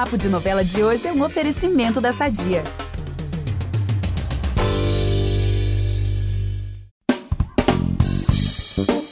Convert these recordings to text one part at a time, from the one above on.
Papo de Novela de hoje é um oferecimento da Sadia.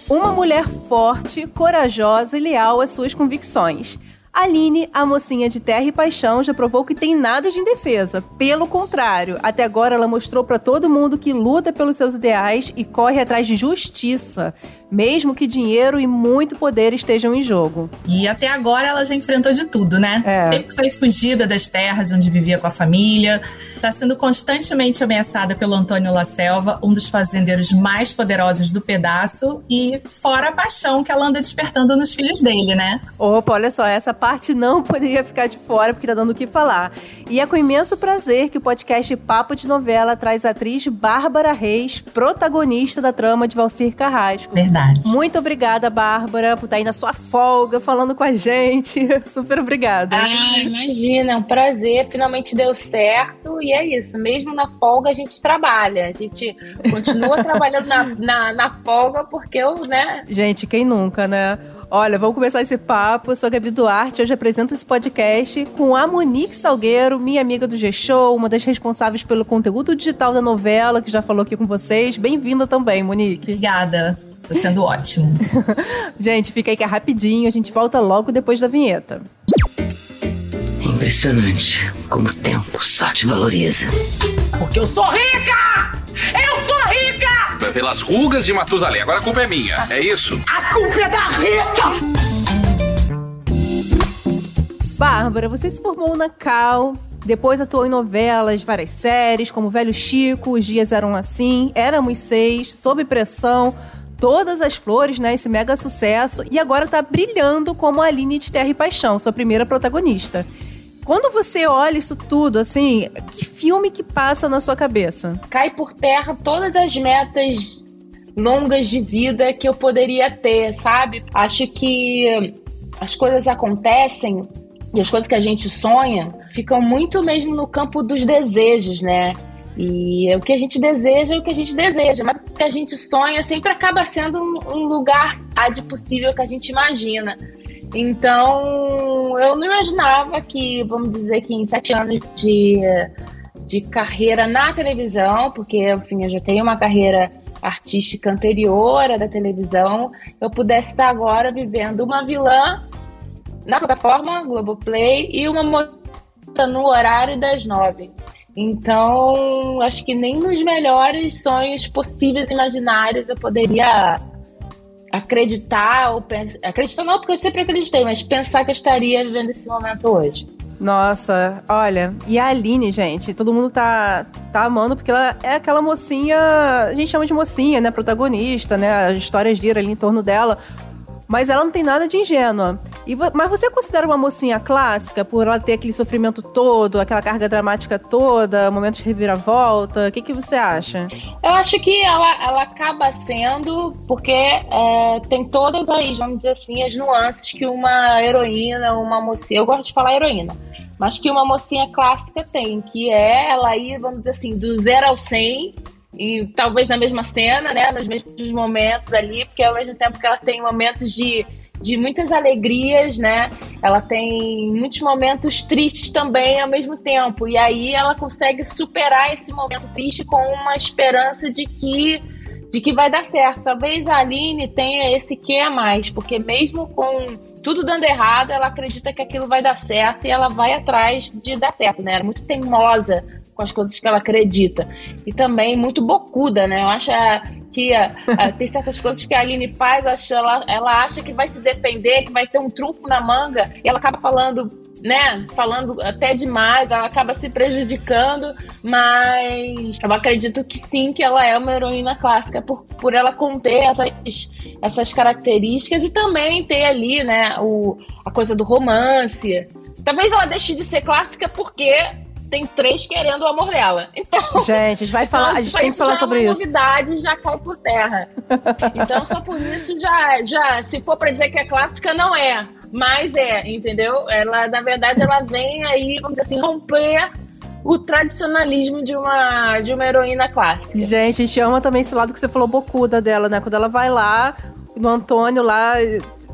Uma mulher forte, corajosa e leal às suas convicções. Aline, a mocinha de terra e paixão, já provou que tem nada de indefesa. Pelo contrário, até agora ela mostrou para todo mundo que luta pelos seus ideais e corre atrás de justiça mesmo que dinheiro e muito poder estejam em jogo. E até agora ela já enfrentou de tudo, né? É. Teve que sair fugida das terras onde vivia com a família, está sendo constantemente ameaçada pelo Antônio La Selva, um dos fazendeiros mais poderosos do pedaço, e fora a paixão que ela anda despertando nos filhos dele, né? Opa, olha só, essa parte não poderia ficar de fora porque tá dando o que falar. E é com imenso prazer que o podcast Papo de Novela traz a atriz Bárbara Reis, protagonista da trama de Valcir Carrasco. Verdade. Muito obrigada, Bárbara, por estar aí na sua folga falando com a gente. Super obrigada. Ah, imagina, é um prazer. Finalmente deu certo. E é isso, mesmo na folga a gente trabalha. A gente continua trabalhando na, na, na folga porque eu, né? Gente, quem nunca, né? Olha, vamos começar esse papo. Eu sou a Gabi Duarte, hoje apresento esse podcast com a Monique Salgueiro, minha amiga do G-Show, uma das responsáveis pelo conteúdo digital da novela, que já falou aqui com vocês. Bem-vinda também, Monique. Obrigada. Tá sendo ótimo. gente, fica aí que é rapidinho, a gente volta logo depois da vinheta. Impressionante como o tempo só te valoriza. Porque eu sou rica! Eu sou rica! Pelas rugas de Matusalém. Agora a culpa é minha, é isso? A culpa é da Rita! Bárbara, você se formou na Cal, depois atuou em novelas, várias séries, como Velho Chico, Os Dias Eram Assim, Éramos Seis, Sob Pressão, todas as flores, né? Esse mega sucesso. E agora tá brilhando como a Aline de Terra e Paixão, sua primeira protagonista. Quando você olha isso tudo, assim, que filme que passa na sua cabeça? Cai por terra todas as metas longas de vida que eu poderia ter, sabe? Acho que as coisas acontecem e as coisas que a gente sonha ficam muito mesmo no campo dos desejos, né? E o que a gente deseja é o que a gente deseja, mas o que a gente sonha sempre acaba sendo um, lugar de possível que a gente imagina. Então, eu não imaginava que, vamos dizer que em sete anos de, de carreira na televisão, porque, enfim, eu já tenho uma carreira artística anterior à da televisão, eu pudesse estar agora vivendo uma vilã na plataforma Globoplay e uma moça no horário das nove. Então, acho que nem nos melhores sonhos possíveis imaginários eu poderia acreditar ou pensar. Acreditar não, porque eu sempre acreditei, mas pensar que eu estaria vivendo esse momento hoje. Nossa, olha, e a Aline, gente, todo mundo tá, tá amando, porque ela é aquela mocinha, a gente chama de mocinha, né, protagonista, né, as histórias giram ali em torno dela, mas ela não tem nada de ingênua. E, mas você considera uma mocinha clássica por ela ter aquele sofrimento todo, aquela carga dramática toda, momentos de reviravolta? O que, que você acha? Eu acho que ela, ela acaba sendo, porque é, tem todas as, vamos dizer assim, as nuances que uma heroína, uma mocinha. Eu gosto de falar heroína mas que uma mocinha clássica tem, que é ela ir, vamos dizer assim, do zero ao 100 e talvez na mesma cena, né, nos mesmos momentos ali, porque ao mesmo tempo que ela tem momentos de, de muitas alegrias, né, ela tem muitos momentos tristes também ao mesmo tempo, e aí ela consegue superar esse momento triste com uma esperança de que de que vai dar certo. Talvez a Aline tenha esse que a mais, porque mesmo com tudo dando errado, ela acredita que aquilo vai dar certo e ela vai atrás de dar certo, né? Ela é muito teimosa com as coisas que ela acredita. E também muito bocuda, né? Eu acho é, que é, é, tem certas coisas que a Aline faz, acho, ela, ela acha que vai se defender, que vai ter um trunfo na manga, e ela acaba falando né, falando até demais, ela acaba se prejudicando, mas eu acredito que sim, que ela é uma heroína clássica por, por ela conter essas, essas características e também ter ali, né, o, a coisa do romance. Talvez ela deixe de ser clássica porque tem três querendo o amor dela. Então, gente, a gente vai falar, então, a gente tem que falar sobre é isso. novidade já cai por terra. Então, só por isso já, já, se for para dizer que é clássica, não é. Mas é, entendeu? Ela, na verdade, ela vem aí, vamos dizer assim, romper o tradicionalismo de uma, de uma heroína clássica. Gente, a gente ama também esse lado que você falou bocuda dela, né? Quando ela vai lá, no Antônio lá,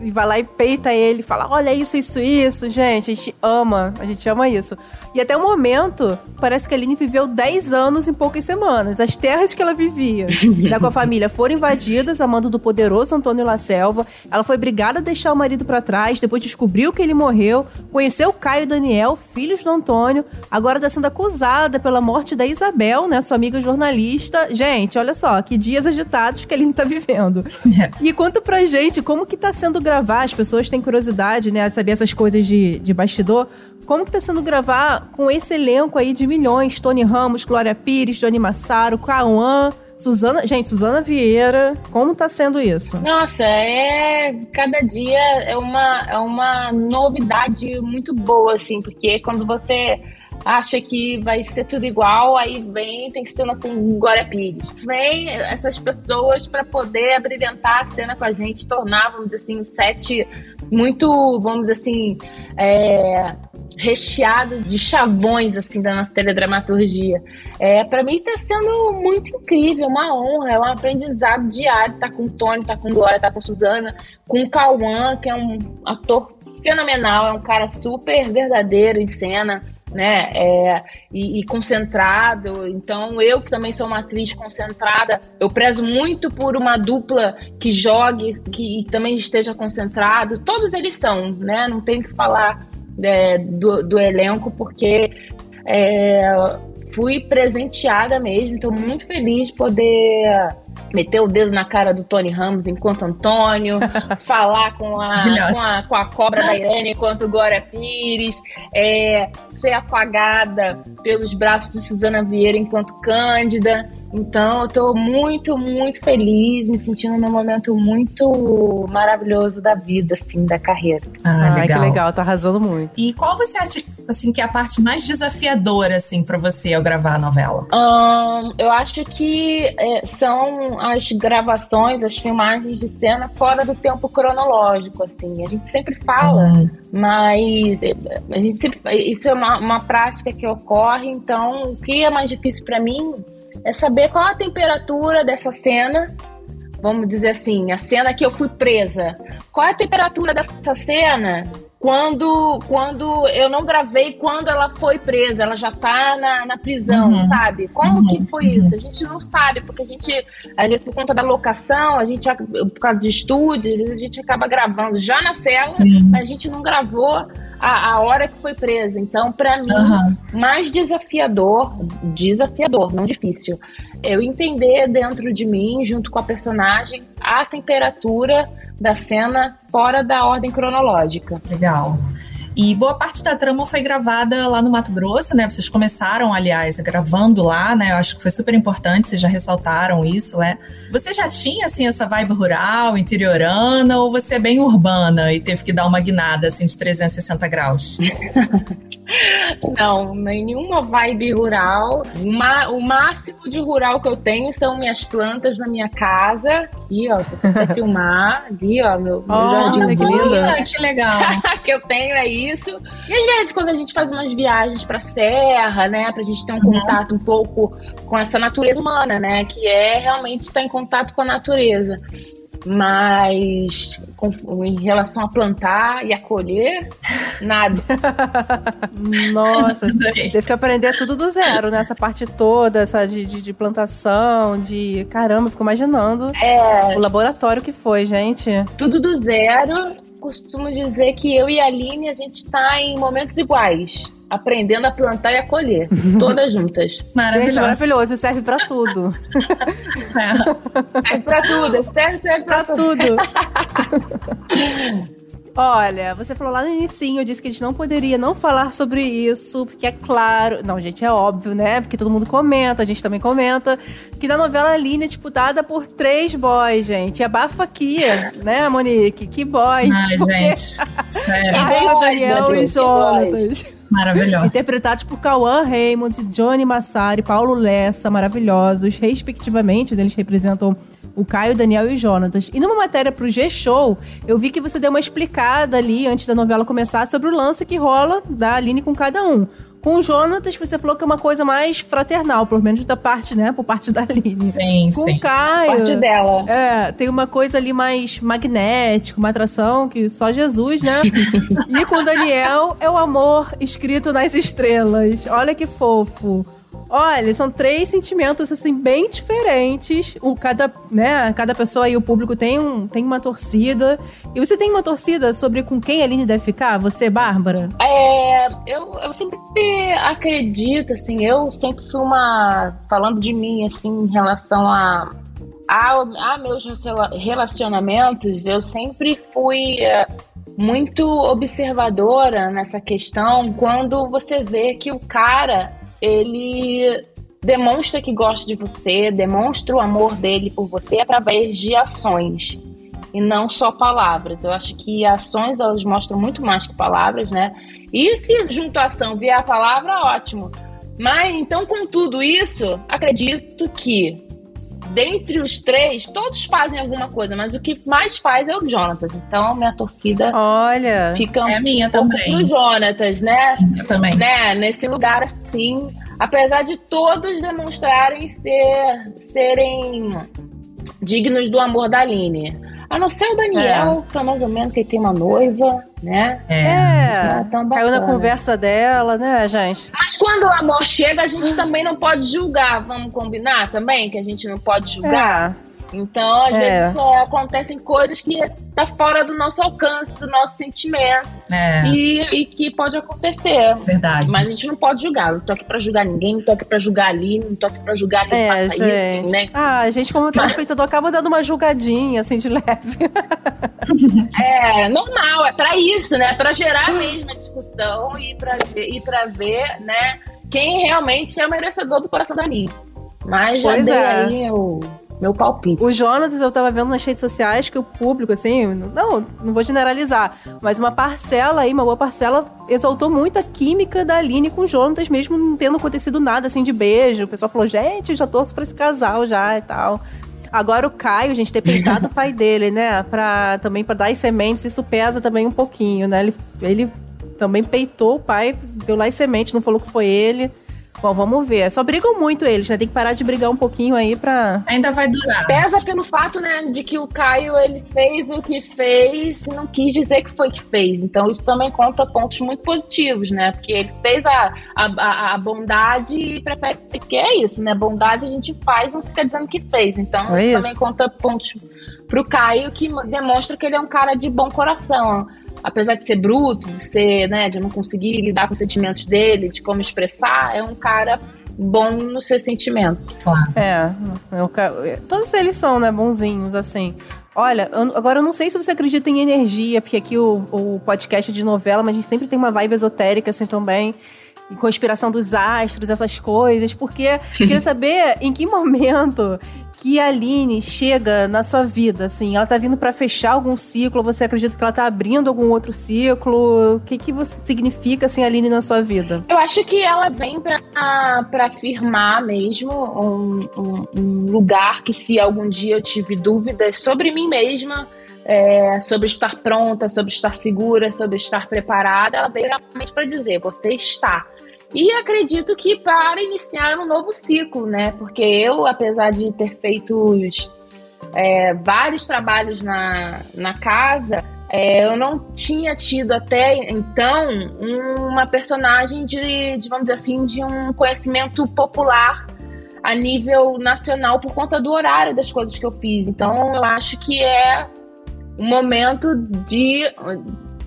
e vai lá e peita ele, fala: olha isso, isso, isso. Gente, a gente ama, a gente ama isso. E até o momento, parece que a Aline viveu 10 anos em poucas semanas. As terras que ela vivia né, com a família foram invadidas a mando do poderoso Antônio La Selva. Ela foi obrigada a deixar o marido para trás, depois descobriu que ele morreu, conheceu Caio e Daniel, filhos do Antônio, agora está sendo acusada pela morte da Isabel, né, sua amiga jornalista. Gente, olha só, que dias agitados que a Aline tá vivendo. É. E conta pra gente como que tá sendo gravar, as pessoas têm curiosidade, né, a saber essas coisas de, de bastidor. Como que tá sendo gravar com esse elenco aí de milhões? Tony Ramos, Glória Pires, Johnny Massaro, Cauã, Suzana, gente, Suzana Vieira, como tá sendo isso? Nossa, é cada dia é uma, é uma novidade muito boa, assim, porque quando você acha que vai ser tudo igual, aí vem, tem cena com Glória Pires. Vem essas pessoas para poder abrilhantar a cena com a gente, tornar, vamos dizer assim, o set muito, vamos dizer assim, é, recheado de chavões assim da nossa teledramaturgia. É, para mim está sendo muito incrível, uma honra, é um aprendizado diário. Tá com o Tony, tá com Glória, tá com Suzana, com o Cauã, que é um ator fenomenal, é um cara super verdadeiro em cena. Né, é, e, e, concentrado. Então, eu que também sou uma atriz concentrada, eu prezo muito por uma dupla que jogue, que também esteja concentrado. Todos eles são, né? Não tem que falar é, do, do elenco, porque é, fui presenteada mesmo. Estou muito feliz de poder meter o dedo na cara do Tony Ramos enquanto Antônio, falar com a, com a, com, a, cobra da Irene enquanto Glória Pires, é, ser afagada pelos braços de Suzana Vieira enquanto Cândida. Então, eu tô muito, muito feliz, me sentindo num momento muito maravilhoso da vida, assim, da carreira. Ah, Ai, legal. que legal, tá arrasando muito. E qual você acha, assim, que é a parte mais desafiadora, assim, para você ao gravar a novela? Um, eu acho que é, são as gravações, as filmagens de cena fora do tempo cronológico, assim. A gente sempre fala, uhum. mas é, a gente sempre, isso é uma, uma prática que ocorre, então o que é mais difícil para mim é saber qual a temperatura dessa cena. Vamos dizer assim, a cena que eu fui presa. Qual é a temperatura dessa cena quando, quando eu não gravei quando ela foi presa, ela já tá na, na prisão, uhum. sabe? Como uhum. que foi isso? A gente não sabe, porque a gente, às vezes, por conta da locação, a gente, por causa de estúdio, a gente acaba gravando já na cela, Sim. a gente não gravou a, a hora que foi presa. Então, para mim, uhum. mais desafiador, desafiador, não difícil, eu entender dentro de mim, junto com a personagem, a temperatura da cena fora da ordem cronológica. Legal. E boa parte da trama foi gravada lá no Mato Grosso, né? Vocês começaram, aliás, gravando lá, né? Eu acho que foi super importante, vocês já ressaltaram isso, né? Você já tinha, assim, essa vibe rural, interiorana, ou você é bem urbana e teve que dar uma guinada, assim, de 360 graus? Não, nenhuma vibe rural. O máximo de rural que eu tenho são minhas plantas na minha casa. Aqui, ó, você filmar, aqui, ó, meu, meu oh, jardim que, lindo. que legal. que eu tenho é isso. E às vezes, quando a gente faz umas viagens pra serra, né, pra gente ter um uhum. contato um pouco com essa natureza humana, né, que é realmente estar em contato com a natureza. Mas com, em relação a plantar e a colher, nada. Nossa, teve que aprender tudo do zero, né? Essa parte toda, essa de, de, de plantação, de. Caramba, fico imaginando é, o laboratório que foi, gente. Tudo do zero. Costumo dizer que eu e a Aline, a gente está em momentos iguais aprendendo a plantar e a colher, todas juntas. Maravilhoso. Gente, maravilhoso, serve para tudo. É. Serve para tudo, serve, serve para tudo. tudo. Olha, você falou lá no início, disse que a gente não poderia não falar sobre isso, porque é claro. Não, gente, é óbvio, né? Porque todo mundo comenta, a gente também comenta. Que na novela Aline é disputada por três boys, gente. E abafa aqui, né, Monique? Que boys. Ai, porque... gente. Sério. Daniel e Jonas. Maravilhosos. Interpretados por Cauã Raymond, Johnny Massari, Paulo Lessa, maravilhosos. Respectivamente, eles representam o Caio, Daniel e o Jonatas. E numa matéria pro G-Show, eu vi que você deu uma explicada ali, antes da novela começar, sobre o lance que rola da Aline com cada um. Com o Jonatas, você falou que é uma coisa mais fraternal, pelo menos da parte, né? Por parte da Aline. Sim, Com sim. o Caio. Parte dela. É, tem uma coisa ali mais magnética, uma atração que só Jesus, né? e com o Daniel é o amor escrito nas estrelas. Olha que fofo. Olha, são três sentimentos assim bem diferentes. O cada, né, cada pessoa e o público tem um tem uma torcida. E você tem uma torcida sobre com quem a Aline deve ficar? Você, Bárbara? É, eu, eu sempre acredito, assim, eu sempre fui uma. Falando de mim, assim, em relação a, a, a meus relacionamentos, eu sempre fui é, muito observadora nessa questão quando você vê que o cara, ele demonstra que gosta de você, demonstra o amor dele por você através de ações e não só palavras. Eu acho que ações elas mostram muito mais que palavras, né? E se junto à ação vier a palavra, ótimo. Mas então, com tudo isso, acredito que dentre os três, todos fazem alguma coisa, mas o que mais faz é o Jonatas. Então, minha torcida Olha. fica É minha um pouco também. pro Jonatas, né? Eu também. né? Nesse lugar assim, apesar de todos demonstrarem ser serem dignos do amor da Aline. A não ser o Daniel, que é mais ou menos que tem uma noiva, né? É. É. Ah, tão Caiu na conversa dela, né, gente? Mas quando o amor chega, a gente também não pode julgar. Vamos combinar também que a gente não pode julgar? É. Então, às É. vezes, é, acontecem coisas que tá fora do nosso alcance, do nosso sentimento. É, E, e que pode acontecer. verdade. Mas a gente não pode julgar. Eu não tô aqui pra julgar ninguém, não tô aqui pra julgar ali, não tô aqui pra julgar quem É, faça isso, gente. né? Ah, a gente, como telespectador, acaba dando uma julgadinha, assim, de leve. É normal, é pra isso, né? Pra gerar mesmo a discussão e pra, e pra ver, né, quem realmente é o merecedor do coração da Aline. Mas já Pois dei é. aí meu, meu palpite. O Jonas, eu tava vendo nas redes sociais que o público, assim, não, não vou generalizar, mas uma parcela aí, uma boa parcela, exaltou muito a química da Aline com o Jonas, mesmo não tendo acontecido nada, assim, de beijo. O pessoal falou, gente, já torço pra esse casal já e tal. Agora o Caio, gente, ter peitado o pai dele, né? Pra, também pra dar as sementes, isso pesa também um pouquinho, né? Ele, ele também peitou o pai, deu lá as sementes, não falou que foi ele. Bom, vamos ver. Só brigam muito eles, né? Tem que parar de brigar um pouquinho aí pra. Ainda vai durar. Pesa pelo fato, né, de que o Caio ele fez o que fez e não quis dizer que foi que fez. Então isso também conta pontos muito positivos, né? Porque ele fez a, a, a- bondade e prefere. Porque é isso, né? Bondade a gente faz, não fica dizendo que fez. Então É isso, isso. também conta pontos pro Caio que demonstra que ele é um cara de bom coração. Apesar de ser bruto, de ser, né, de não conseguir lidar com os sentimentos dele, de como expressar, é um cara bom nos seus sentimentos. Claro. É, eu ca- todos eles são, né, bonzinhos, assim. Olha, eu- agora eu não sei se você acredita em energia, porque aqui o, o podcast é de novela, mas a gente sempre tem uma vibe esotérica, assim, também. E conspiração dos astros, essas coisas, porque queria saber em que momento que a Aline chega na sua vida, assim, ela tá vindo pra fechar algum ciclo, você acredita que ela tá abrindo algum outro ciclo? O que que você significa, assim, a Aline na sua vida? Eu acho que ela vem pra afirmar mesmo um, um- um lugar que, se algum dia eu tive dúvidas sobre mim mesma, é, sobre estar pronta, sobre estar segura, sobre estar preparada, ela veio realmente para dizer: você está. E acredito que para iniciar um novo ciclo, né? Porque eu, apesar de ter feito é, vários trabalhos na, na casa, é, eu não tinha tido até então uma personagem de, de, vamos dizer assim, de um conhecimento popular a nível nacional por conta do horário das coisas que eu fiz. Então, eu acho que é um momento de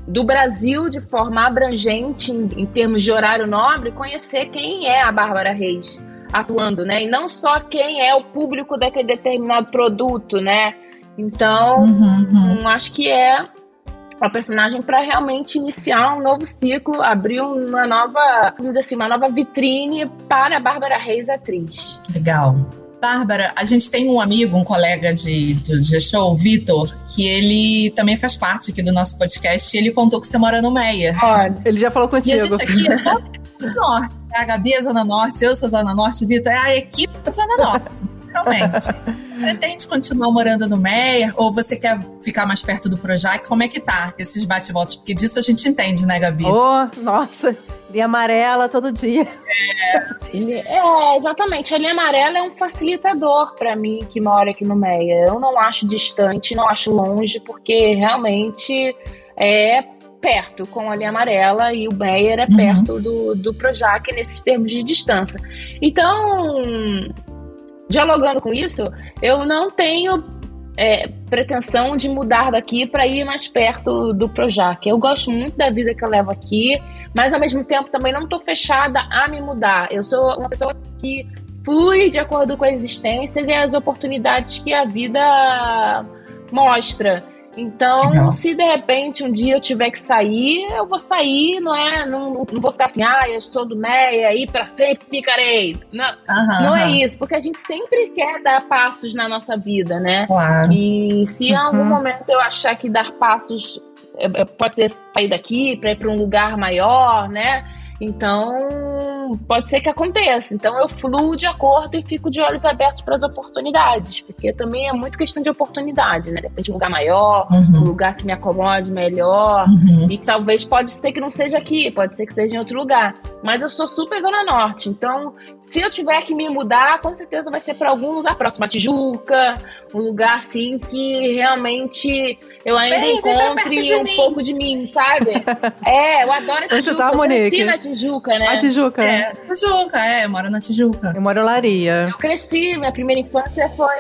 do Brasil de forma abrangente em, em termos de horário nobre conhecer quem é a Bárbara Reis atuando, né? E não só quem é o público daquele determinado produto, né? Então, Uhum, uhum. eu acho que é uma personagem para realmente iniciar um novo ciclo, abrir uma nova, vamos dizer assim, uma nova vitrine para a Bárbara Reis atriz. Legal. Bárbara, a gente tem um amigo, um colega de, de G-Show, o Vitor, que ele também faz parte aqui do nosso podcast e ele contou que você mora no Meia. Olha, Ele já falou E a contigo. gente aqui é todo Zona Norte. A Gabi é Zona Norte, eu sou Zona Norte, o Vitor é a equipe da Zona Norte, realmente. Pretende continuar morando no Meia? Ou você quer ficar mais perto do Projac? Como é que tá esses bate-voltas? Porque disso a gente entende, né, Gabi? Oh, nossa, linha amarela todo dia. É. é, exatamente. A linha amarela é um facilitador para mim que mora aqui no Meia. Eu não acho distante, não acho longe, porque realmente é perto com a linha amarela e o Meyer é uhum. perto do, do Projac nesses termos de distância. Então, dialogando com isso, eu não tenho é, pretensão de mudar daqui para ir mais perto do Projac. Eu gosto muito da vida que eu levo aqui, mas ao mesmo tempo também não estou fechada a me mudar. Eu sou uma pessoa que flui de acordo com as existências e as oportunidades que a vida mostra. Então, Legal. se de repente um dia eu tiver que sair, eu vou sair, não é? Não, não vou ficar assim, ah, eu sou do Meia e para sempre ficarei. Não, uhum, não é isso, porque a gente sempre quer dar passos na nossa vida, né? Claro. E se em algum uhum. momento eu achar que dar passos é, é, pode ser sair daqui para ir para um lugar maior, né? Então, pode ser que aconteça. Então, eu fluo de acordo e fico de olhos abertos para as oportunidades, porque também é muito questão de oportunidade, né? Depende de um lugar maior, uhum. um lugar que me acomode melhor, uhum. e talvez pode ser que não seja aqui, pode ser que seja em outro lugar. Mas eu sou super Zona Norte, então, se eu tiver que me mudar, com certeza vai ser para algum lugar próximo a Tijuca, um lugar assim que realmente eu ainda Bem, encontre um mim. pouco de mim, sabe? é, eu adoro a Tijuca. Tá, eu cresci na Tijuca, né? A Tijuca. É, Tijuca, é, eu moro na Tijuca. Eu moro em Laria. Eu cresci, minha primeira infância foi.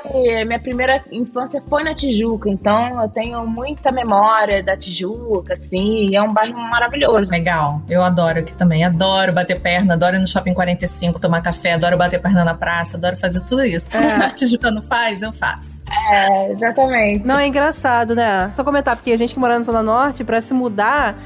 Minha primeira infância foi na Tijuca, então eu tenho muita memória da Tijuca, assim, é um bairro maravilhoso. Legal, eu adoro aqui também. Adoro bater perna, adoro ir no shopping 45 tomar café, adoro bater perna na praça, adoro fazer tudo isso. Tudo é. que Tijuca não faz, eu faço. É, exatamente. Não, é engraçado, né? Só comentar, porque a gente que mora na Zona Norte, pra se mudar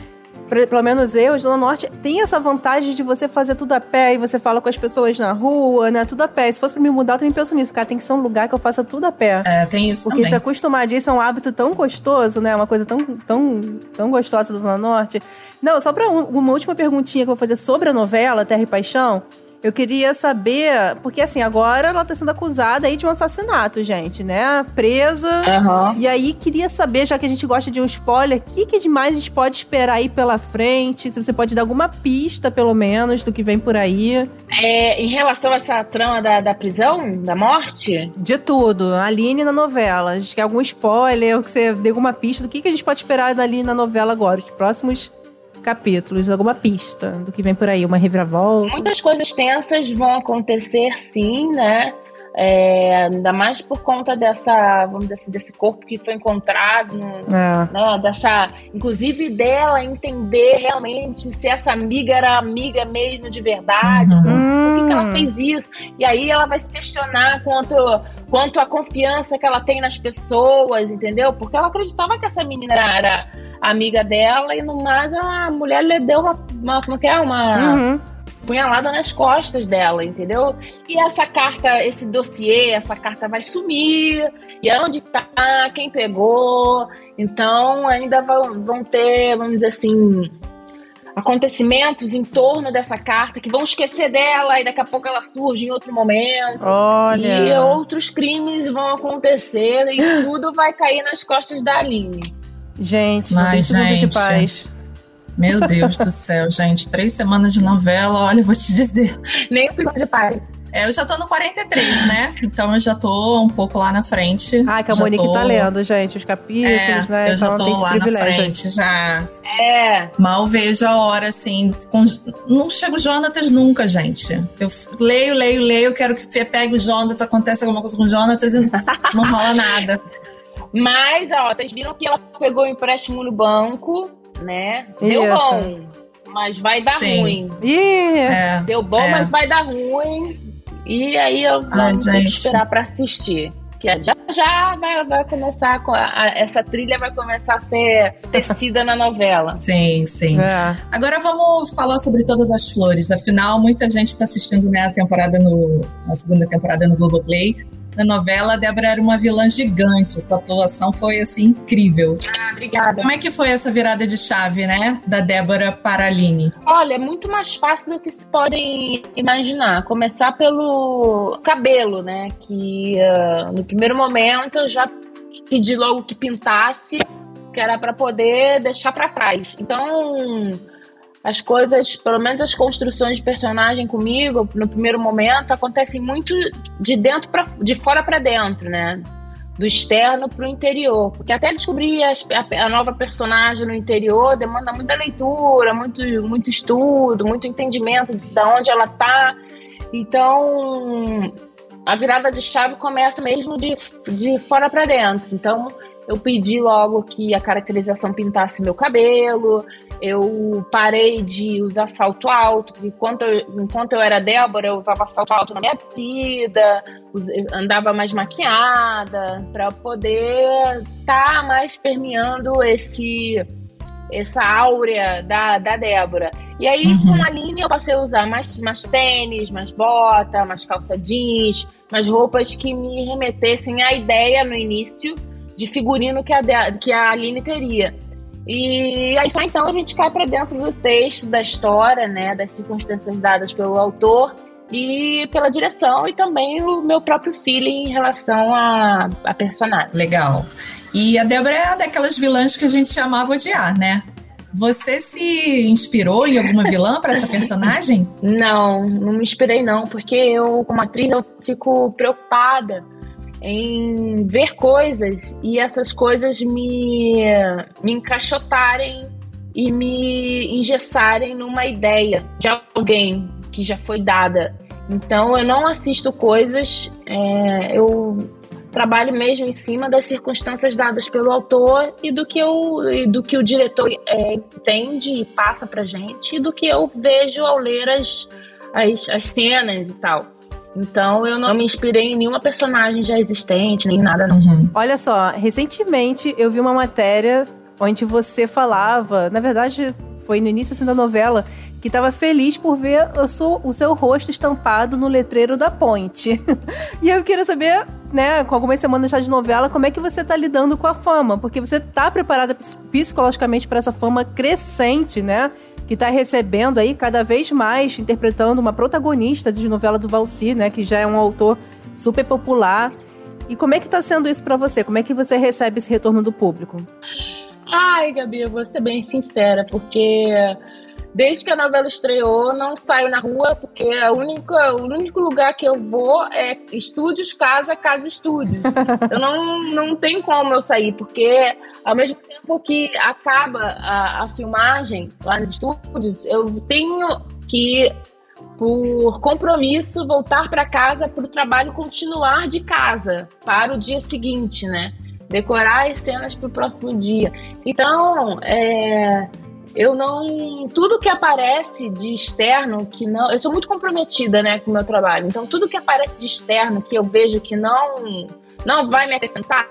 pelo menos eu, Zona Norte, tem essa vantagem de você fazer tudo a pé e você fala com as pessoas na rua, né? Tudo a pé. Se fosse pra me mudar, eu também penso nisso. Cara, tem que ser um lugar que eu faça tudo a pé. É, tem isso Porque também. se acostumar disso é um hábito tão gostoso, né? Uma coisa tão, tão, tão gostosa da Zona Norte. Não, só pra um, uma última perguntinha que eu vou fazer sobre a novela Terra e Paixão. Eu queria saber, porque assim, agora ela tá sendo acusada aí de um assassinato, gente, né? Presa. Uhum. E aí queria saber, já que a gente gosta de um spoiler, o que, que demais a gente pode esperar aí pela frente? Se você pode dar alguma pista, pelo menos, do que vem por aí. É, em relação a essa trama da, da prisão, da morte? De tudo. A Aline na novela. A gente quer algum spoiler, ou que você dê alguma pista do que, que a gente pode esperar dali na novela agora, os próximos capítulos, alguma pista do que vem por aí, uma reviravolta? Muitas coisas tensas vão acontecer, sim, né? É, ainda mais por conta dessa, vamos dizer assim, desse corpo que foi encontrado, é. né, dessa, inclusive dela entender realmente se essa amiga era amiga mesmo de verdade, uhum. por, que, que, ela fez isso, e aí ela vai se questionar quanto, quanto a confiança que ela tem nas pessoas, entendeu? Porque ela acreditava que essa menina era, era amiga dela e no mais a mulher lhe deu uma, uma como que é, uma uhum punhalada nas costas dela, entendeu? E essa carta, esse dossiê, essa carta vai sumir. E onde tá? Quem pegou? Então ainda vão, vão ter, vamos dizer assim, acontecimentos em torno dessa carta que vão esquecer dela e daqui a pouco ela surge em outro momento. Olha. E outros crimes vão acontecer e tudo vai cair nas costas da Aline. Gente, Mas, gente, de paz. Meu Deus do céu, gente. Três semanas de novela, olha, eu vou te dizer. Nem o segundo de pai. É, eu já tô no 43, né? Então eu já tô um pouco lá na frente. Ah, que a Monique tô... tá lendo, gente, os capítulos, é, né? Eu já então, tô lá na frente, já. É. Mal vejo a hora, assim. Com... Não chego Jonatas nunca, gente. Eu leio, leio, leio, quero que pegue o Jonatas, acontece alguma coisa com o Jonatas e não rola nada. Mas, ó, vocês viram que ela pegou o empréstimo no banco né? Deu Isso. bom, mas vai dar Sim. ruim. É. Deu bom, é. mas vai dar ruim. E aí eu vou ter que esperar para assistir. Que já já vai, vai começar, a, a, essa trilha vai começar a ser tecida na novela. Sim, sim. É. Agora vamos falar sobre Todas as Flores. Afinal, muita gente está assistindo né, a temporada no, a segunda temporada no Globoplay. Na novela, a Débora era uma vilã gigante. Sua atuação foi, assim, incrível. Ah, obrigada. Como é que foi essa virada de chave, né? Da Débora para a Aline? Olha, é muito mais fácil do que se podem imaginar. Começar pelo cabelo, né? Que uh, no primeiro momento eu já pedi logo que pintasse, que era para poder deixar para trás. Então as coisas, pelo menos as construções de personagem comigo, no primeiro momento, acontecem muito de dentro para de fora para dentro, né? Do externo para o interior. Porque até descobrir a, a, nova personagem no interior demanda muita leitura, muito, muito estudo, muito entendimento de onde ela está. Então, a virada de chave começa mesmo de, de fora para dentro. Então, eu pedi logo que a caracterização pintasse meu cabelo, eu parei de usar salto alto, porque enquanto eu, enquanto eu era Débora, eu usava salto alto na minha vida, andava mais maquiada, para poder estar tá mais permeando esse essa áurea da, da Débora. E aí, uhum. com a linha, eu passei a usar mais, mais tênis, mais bota, mais calça jeans, mais roupas que me remetessem à ideia no início de figurino que a, que a Aline teria. E aí só então a gente cai para dentro do texto, da história, né, das circunstâncias dadas pelo autor e pela direção e também o meu próprio feeling em relação a, a personagem. Legal. E a Débora é daquelas vilãs que a gente chamava odiar, né? Você se inspirou em alguma vilã para essa personagem? Não, não me inspirei não, porque eu como atriz eu fico preocupada em ver coisas e essas coisas me, me encaixotarem e me engessarem numa ideia de alguém que já foi dada. Então eu não assisto coisas, é, eu trabalho mesmo em cima das circunstâncias dadas pelo autor e do que, eu, do que o diretor é, entende e passa pra gente e do que eu vejo ao ler as, as, as cenas e tal. Então eu não me inspirei em nenhuma personagem já existente, nem nada não. Uhum. Olha só, recentemente eu vi uma matéria onde você falava, na verdade foi no início assim, da novela, que estava feliz por ver o seu, o seu rosto estampado no letreiro da ponte. e eu queria saber, né, com algumas semanas já de novela, como é que você está lidando com a fama? Porque você está preparada psicologicamente para essa fama crescente, né? Que está recebendo aí cada vez mais, interpretando uma protagonista de novela do Valci, né? Que já é um autor super popular. E como é que está sendo isso para você? Como é que você recebe esse retorno do público? Ai, Gabi, eu vou ser bem sincera, porque Desde que a novela estreou, não saio na rua, porque a única, o único lugar que eu vou é estúdios, casa, casa, estúdios. eu não, não tenho como eu sair, porque ao mesmo tempo que acaba a, a filmagem lá nos estúdios, eu tenho que, por compromisso, voltar para casa para o trabalho continuar de casa para o dia seguinte, né? Decorar as cenas para o próximo dia. Então, é eu não. Tudo que aparece de externo que não. Eu sou muito comprometida, né, com o meu trabalho. Então, tudo que aparece de externo que eu vejo que não, não vai me acrescentar,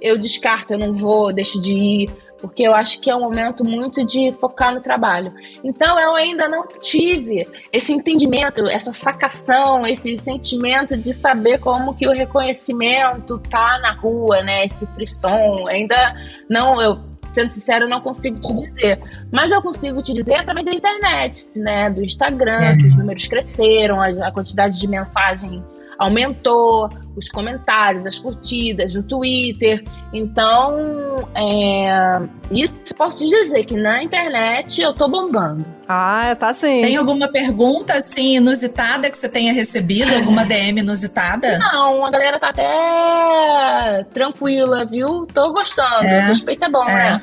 eu descarto, eu não vou, deixo de ir, porque eu acho que é um momento muito de focar no trabalho. Então, eu ainda não tive esse entendimento, essa sacação, esse sentimento de saber como que o reconhecimento tá na rua, né, esse frisson. Ainda não. Eu, sendo sincero, eu não consigo te dizer. Mas eu consigo te dizer através da internet, né? Do Instagram, que os números cresceram, a, quantidade de mensagem aumentou, os comentários, as curtidas no Twitter. Então, é, isso posso te dizer que na internet eu tô bombando. Ah, tá sim. Tem alguma pergunta assim inusitada que você tenha recebido? Alguma DM inusitada? Não, a galera tá até tranquila, viu? Tô gostando. É. Respeito é bom, é. né?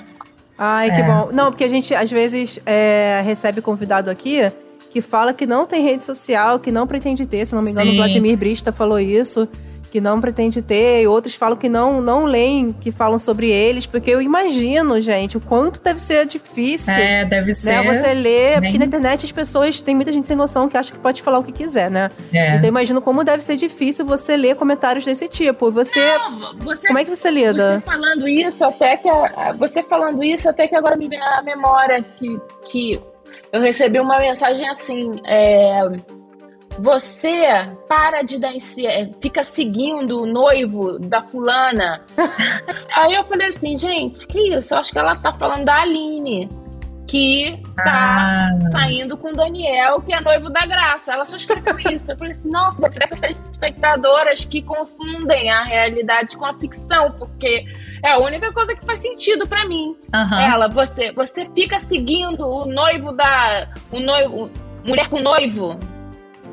Ai, que é. bom. Não, porque a gente às vezes é, recebe convidado aqui que fala que não tem rede social, que não pretende ter. Se não me engano, Sim. o Vladimir Brista falou isso que não pretende ter, e outros falam que não não leem, que falam sobre eles, porque eu imagino, gente, o quanto deve ser difícil. É, deve né, ser. Né, você ler, porque na internet as pessoas, tem muita gente sem noção que acha que pode falar o que quiser, né? É. Então eu imagino como deve ser difícil você ler comentários desse tipo. Você, não, você como é que você lida? Você falando isso, até que você falando isso, até que agora me vem a memória que que eu recebi uma mensagem assim, é, você para de dar é, fica seguindo o noivo da fulana. Aí eu falei assim, gente, que isso? Eu acho que ela tá falando da Aline que tá ah. saindo com o Daniel, que é noivo da Graça. Ela só escreveu isso. Eu falei assim, nossa, deve ser dessas espectadoras que confundem a realidade com a ficção, porque é a única coisa que faz sentido para mim. Uhum. Ela, você, você fica seguindo o noivo da, o noivo, mulher com noivo.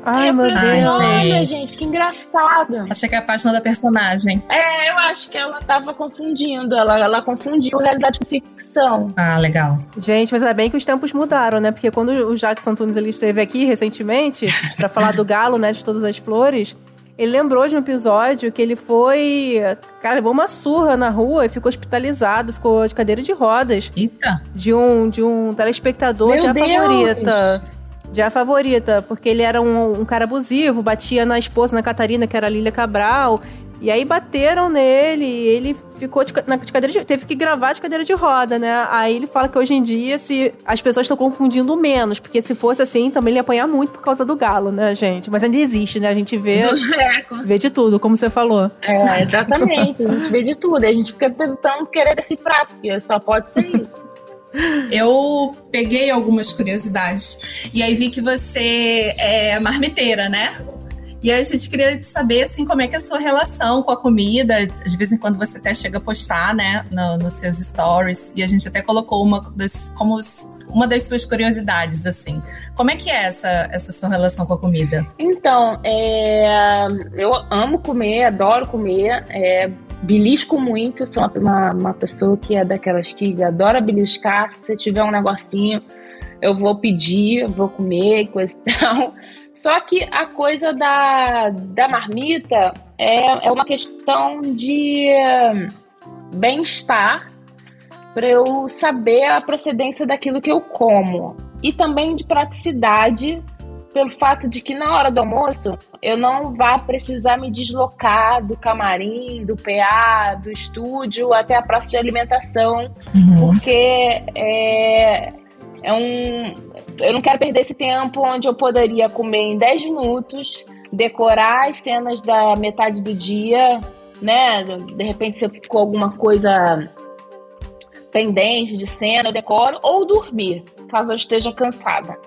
Ai, meu Deus. Olha, gente, que engraçado. Achei que é a página da personagem. É, eu acho que ela tava confundindo. Ela, ela confundiu realidade com ficção. Ah, legal. Gente, mas é bem que os tempos mudaram, né? Porque quando o Jackson Tunes ele esteve aqui recentemente para falar do galo, né, de todas as flores, ele lembrou de um episódio que ele foi. Cara, levou uma surra na rua e ficou hospitalizado, ficou de cadeira de rodas. Eita! De um, de um telespectador Meu de A Deus. Favorita de A Favorita, porque ele era um, um, cara abusivo, batia na esposa, na Catarina, que era a Lília Cabral. E aí bateram nele, e ele ficou de, na, de cadeira de, teve que gravar de cadeira de roda, né? Aí ele fala que hoje em dia se as pessoas estão confundindo menos, porque se fosse assim, também ele ia apanhar muito por causa do galo, né, gente? Mas ainda existe, né? A gente vê, vê de tudo, como você falou. É, exatamente. A gente vê de tudo. A gente fica tentando querer decifrar, porque só pode ser isso. Eu peguei algumas curiosidades e aí vi que você é marmiteira, né? E aí a gente queria saber assim como é que é a sua relação com a comida. De vez em quando você até chega a postar, né, no, nos seus stories. E a gente até colocou uma das como uma das suas curiosidades, assim. Como é que é essa, essa sua relação com a comida? Então, é, eu amo comer, adoro comer. É, belisco muito, sou uma, uma pessoa que é daquelas que adora beliscar. Se tiver um negocinho, eu vou pedir, vou comer, coisa e tal. Só que a coisa da, da marmita é, é uma questão de bem-estar para eu saber a procedência daquilo que eu como. E também de praticidade, pelo fato de que na hora do almoço eu não vá precisar me deslocar do camarim, do PA, do estúdio até a praça de alimentação, uhum. porque é, é um. Eu não quero perder esse tempo onde eu poderia comer em 10 minutos, decorar as cenas da metade do dia, né? De repente, se ficou alguma coisa pendente de cena, eu decoro, ou dormir, caso eu esteja cansada.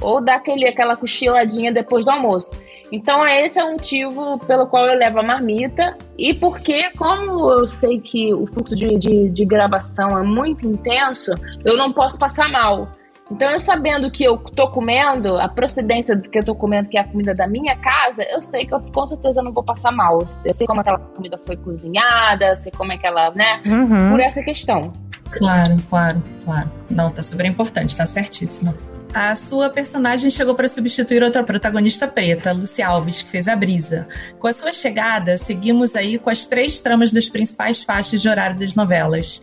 Ou dar aquele, aquela cochiladinha depois do almoço. Então, esse é o motivo pelo qual eu levo a marmita. E porque, como eu sei que o fluxo de, de, de gravação é muito intenso, eu não posso passar mal. Então, eu sabendo que eu tô comendo, a procedência do que eu tô comendo, que é a comida da minha casa, eu sei que eu com certeza não vou passar mal. Eu sei como aquela comida foi cozinhada, sei como é que ela, né? Uhum. Por essa questão. Claro, claro, claro. Não, tá super importante, tá certíssima. A sua personagem chegou para substituir outra protagonista preta, Lucy Alves, que fez a Brisa. Com a sua chegada, seguimos aí com as três tramas dos principais faixas de horário das novelas.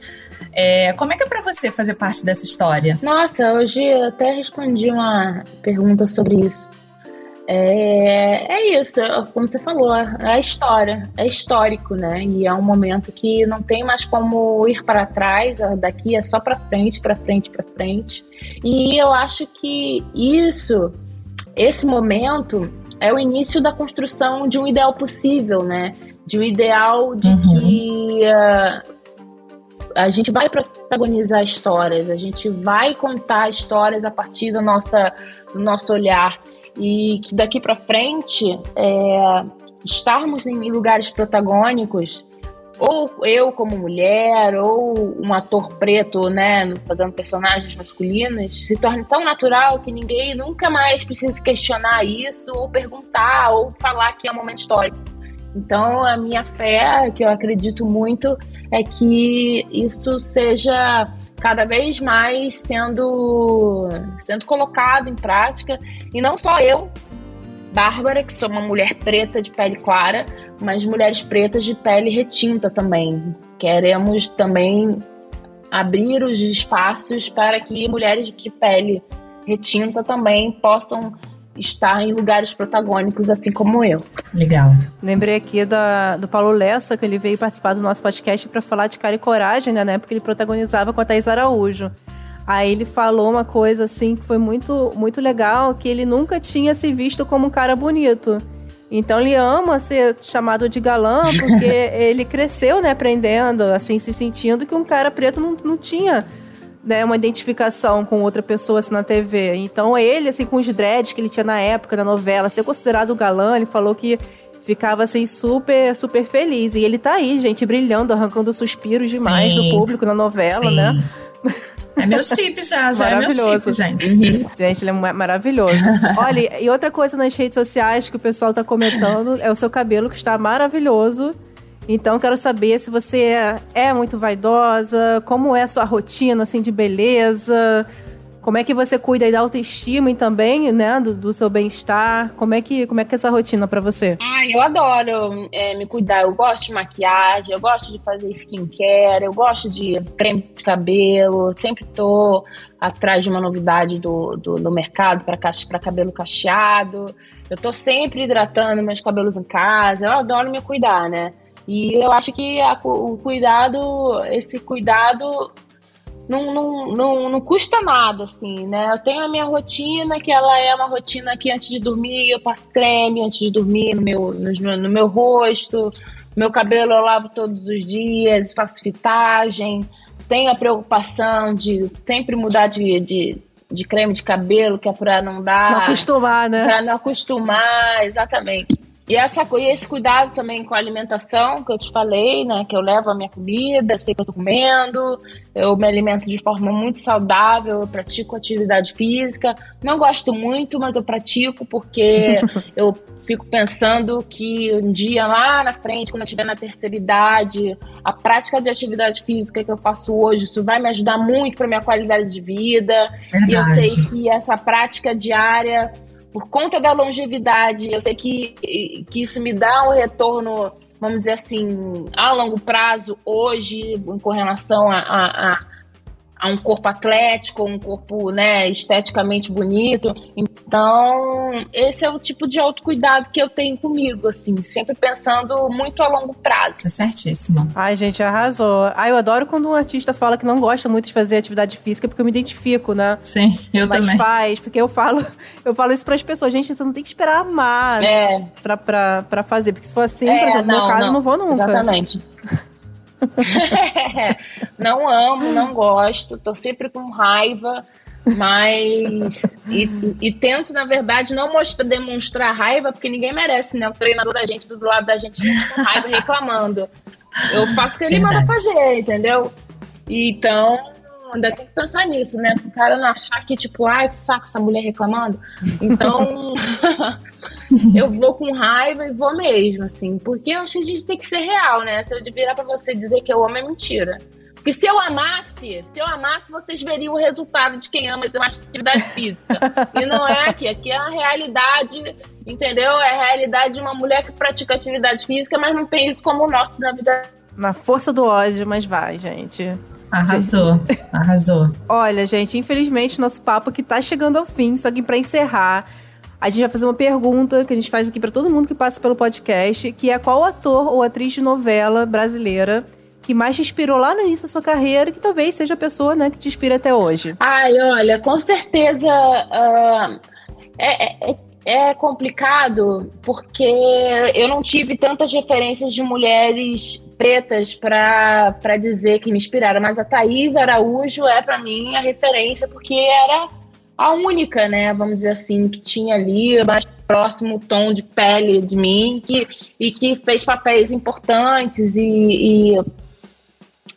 É, como é que é para você fazer parte dessa história? Nossa, hoje eu até respondi uma pergunta sobre isso. É, é isso, como você falou, é a história, é histórico, né? E é um momento que não tem mais como ir para trás, daqui é só para frente, para frente, para frente. E eu acho que isso, esse momento, é o início da construção de um ideal possível, né? De um ideal de uhum. que uh, a gente vai protagonizar histórias, a gente vai contar histórias a partir do, nossa, do nosso olhar e que daqui para frente é, estarmos em lugares protagônicos ou eu como mulher ou um ator preto, né, fazendo personagens masculinos, se torne tão natural que ninguém nunca mais precisa questionar isso ou perguntar ou falar que é um momento histórico. Então, a minha fé, que eu acredito muito, é que isso seja cada vez mais sendo, sendo colocado em prática. E não só eu, Bárbara, que sou uma mulher preta de pele clara, mas mulheres pretas de pele retinta também. Queremos também abrir os espaços para que mulheres de pele retinta também possam estar em lugares protagônicos, assim como eu. Legal. Lembrei aqui da, do Paulo Lessa, que ele veio participar do nosso podcast para falar de Cara e Coragem, né? Na época ele protagonizava com a Thais Araújo. Aí ele falou uma coisa assim que foi muito, muito legal, que ele nunca tinha se visto como um cara bonito. Então ele ama ser chamado de galã porque ele cresceu, né, aprendendo, assim, se sentindo que um cara preto não, não tinha né, uma identificação com outra pessoa assim, na TV. Então ele, assim, com os dreads que ele tinha na época da novela, ser considerado galã, ele falou que ficava assim super, super feliz. E ele tá aí, gente, brilhando, arrancando suspiros demais Sim. do público na novela, Sim. né? É meu chip já, já é meu chip, gente. Gente, ele é ma- maravilhoso. Olha, e outra coisa nas redes sociais que o pessoal tá comentando é o seu cabelo que está maravilhoso. Então, quero saber se você é, é muito vaidosa, como é a sua rotina, assim, de beleza, como é que você cuida da autoestima e também, né, do, do seu bem-estar, como é que como é que é essa rotina pra você? Ai, eu adoro é, me cuidar. Eu gosto de maquiagem, eu gosto de fazer skincare, eu gosto de creme de cabelo. Sempre tô atrás de uma novidade do, do, do mercado para cabelo cacheado. Eu tô sempre hidratando meus cabelos em casa. Eu adoro me cuidar, né? E eu acho que a o cuidado, esse cuidado não, não, não, não custa nada, assim, né? Eu tenho a minha rotina, que ela é uma rotina que antes de dormir eu passo creme, antes de dormir no meu, no, no meu rosto, meu cabelo eu lavo todos os dias, faço fitagem, tenho a preocupação de sempre mudar de, de, de creme de cabelo, que é pra não dar... Não acostumar, né? Pra não acostumar, exatamente. E, essa, e esse cuidado também com a alimentação, que eu te falei, né? Que eu levo a minha comida, eu sei que eu tô comendo, eu me alimento de forma muito saudável, eu pratico atividade física. Não gosto muito, mas eu pratico porque eu fico pensando que um dia lá na frente, quando eu estiver na terceira idade, a prática de atividade física que eu faço hoje, isso vai me ajudar muito para minha qualidade de vida. E eu sei Verdade. que essa prática diária, por conta da longevidade, eu sei que, que isso me dá um retorno, vamos dizer assim, a longo prazo, hoje, com relação a, a, a- a um corpo atlético, um corpo né, esteticamente bonito. Então, esse é o tipo de autocuidado que eu tenho comigo, assim, sempre pensando muito a longo prazo. Tá certíssimo. Ai, gente, arrasou. Ai, eu adoro quando um artista fala que não gosta muito de fazer atividade física, porque eu me identifico, né? Sim, eu mas também. faz, porque eu falo, eu falo isso pras pessoas, gente, você não tem que esperar amar É, pra, pra, pra fazer, porque se for assim, É, por exemplo, no meu caso, não. não vou nunca. Exatamente. não amo, não gosto, tô sempre com raiva, mas. E, e tento, na verdade, não mostrar, demonstrar raiva, porque ninguém merece, né? O treinador da gente do lado da gente com raiva reclamando. Eu faço o que ele manda Verdade. fazer, entendeu? Então. Ainda tem que pensar nisso, né? O cara não achar que, tipo, ai, que saco essa mulher reclamando. Então, eu vou com raiva e vou mesmo, assim. Porque eu acho que a gente tem que ser real, né? Se eu virar pra você dizer que eu amo, é mentira. Porque se eu amasse, se eu amasse, vocês veriam o resultado de quem ama uma atividade física. E não é aqui. Aqui é a realidade, entendeu? É a realidade de uma mulher que pratica atividade física, mas não tem isso como norte na vida Na força do ódio, mas vai, gente. Arrasou, arrasou. Olha, gente, infelizmente nosso papo aqui tá chegando ao fim, só que pra encerrar, a gente vai fazer uma pergunta que a gente faz aqui pra todo mundo que passa pelo podcast, que é qual ator ou atriz de novela brasileira que mais te inspirou lá no início da sua carreira que talvez seja a pessoa, né, que te inspira até hoje. Ai, olha, com certeza ah, é, é, é complicado porque eu não tive tantas referências de mulheres pretas para dizer que me inspiraram, mas a Thaís Araújo é para mim a referência porque era a única, né, vamos dizer assim, que tinha ali mais próximo tom de pele de mim que, e que fez papéis importantes e, e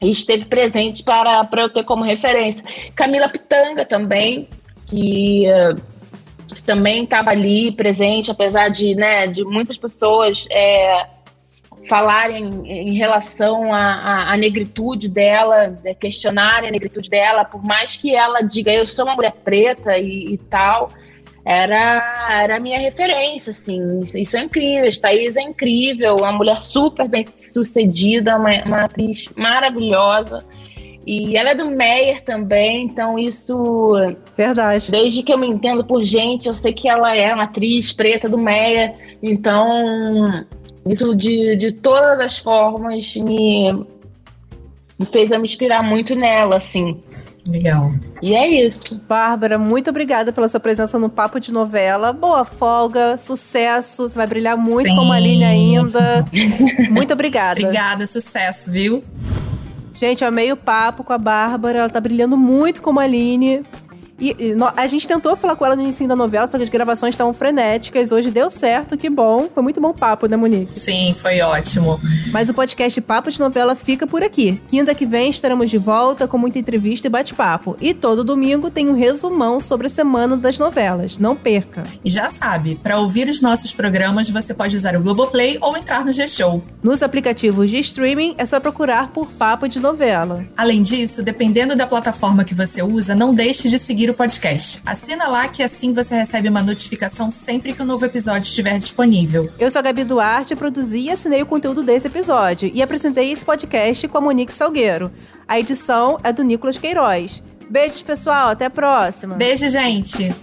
e esteve presente para, para eu ter como referência. Camila Pitanga também, que, que também estava ali presente, apesar de, né, de muitas pessoas é, falarem em relação à, à, negritude dela, né, questionarem a negritude dela, por mais que ela diga eu sou uma mulher preta e, e tal, era, era a minha referência, assim, isso, isso é incrível, Thaís é incrível, uma mulher super bem sucedida, uma, uma atriz maravilhosa, e ela é do Meyer também, então isso, Verdade. desde que eu me entendo por gente, eu sei que ela é uma atriz preta do Meyer, então isso de, de todas as formas me, me fez eu me inspirar muito nela, assim. Legal. E é isso. Bárbara, muito obrigada pela sua presença no Papo de Novela. Boa folga, sucesso. Você vai brilhar muito Sim. como Aline ainda. Muito obrigada. Obrigada, sucesso, viu? Gente, eu amei o papo com a Bárbara. Ela tá brilhando muito como a Aline. E, e no- a gente tentou falar com ela no início da novela, só que as gravações estavam frenéticas. Hoje deu certo, que bom. Foi muito bom papo, né, Monique? Sim, foi ótimo. Mas o podcast Papo de Novela fica por aqui. Quinta que vem estaremos de volta com muita entrevista e bate-papo. E todo domingo tem um resumão sobre a semana das novelas. Não perca. E já sabe, para ouvir os nossos programas, você pode usar o Globoplay ou entrar no G-Show. Nos aplicativos de streaming é só procurar por Papo de Novela. Além disso, dependendo da plataforma que você usa, não deixe de seguir o podcast. Assina lá que assim você recebe uma notificação sempre que um novo episódio estiver disponível. Eu sou a Gabi Duarte, produzi e assinei o conteúdo desse episódio e apresentei esse podcast com a Monique Salgueiro. A edição é do Nicolas Queiroz. Beijos, pessoal. Até a próxima. Beijo, gente!